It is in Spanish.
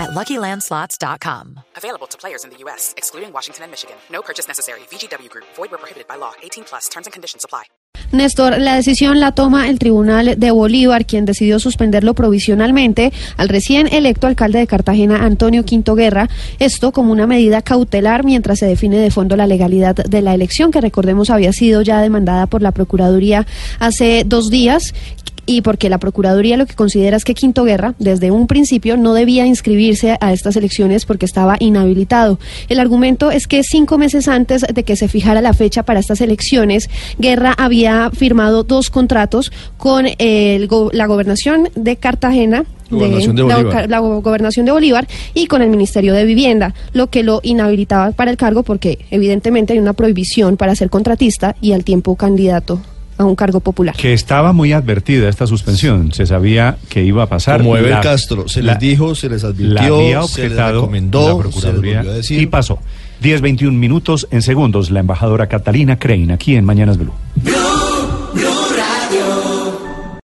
at LuckyLandSlots.com. Available to players in the U.S., excluding Washington and Michigan. No purchase necessary. VGW Group. Void where prohibited by law. 18 plus. Terms and conditions apply. Néstor, la decisión la toma el Tribunal de Bolívar, quien decidió suspenderlo provisionalmente al recién electo alcalde de Cartagena, Antonio Quinto Guerra, esto como una medida cautelar mientras se define de fondo la legalidad de la elección, que recordemos había sido ya demandada por la Procuraduría hace dos días y porque la Procuraduría lo que considera es que Quinto Guerra, desde un principio, no debía inscribirse a estas elecciones porque estaba inhabilitado. El argumento es que cinco meses antes de que se fijara la fecha para estas elecciones, Guerra había firmado dos contratos con el, la gobernación de Cartagena Gobernación de, la, la, gobernación de Bolívar y con el Ministerio de Vivienda, lo que lo inhabilitaba para el cargo porque evidentemente hay una prohibición para ser contratista y al tiempo candidato a un cargo popular. Que estaba muy advertida esta suspensión, se sabía que iba a pasar. Como Eber Castro, se les dijo, se les advirtió, la había objetado se les recomendó, la Procuraduría se les a decir. y pasó. 10, 21 minutos en segundos, la embajadora Catalina Crane, aquí en Mañanas Blue.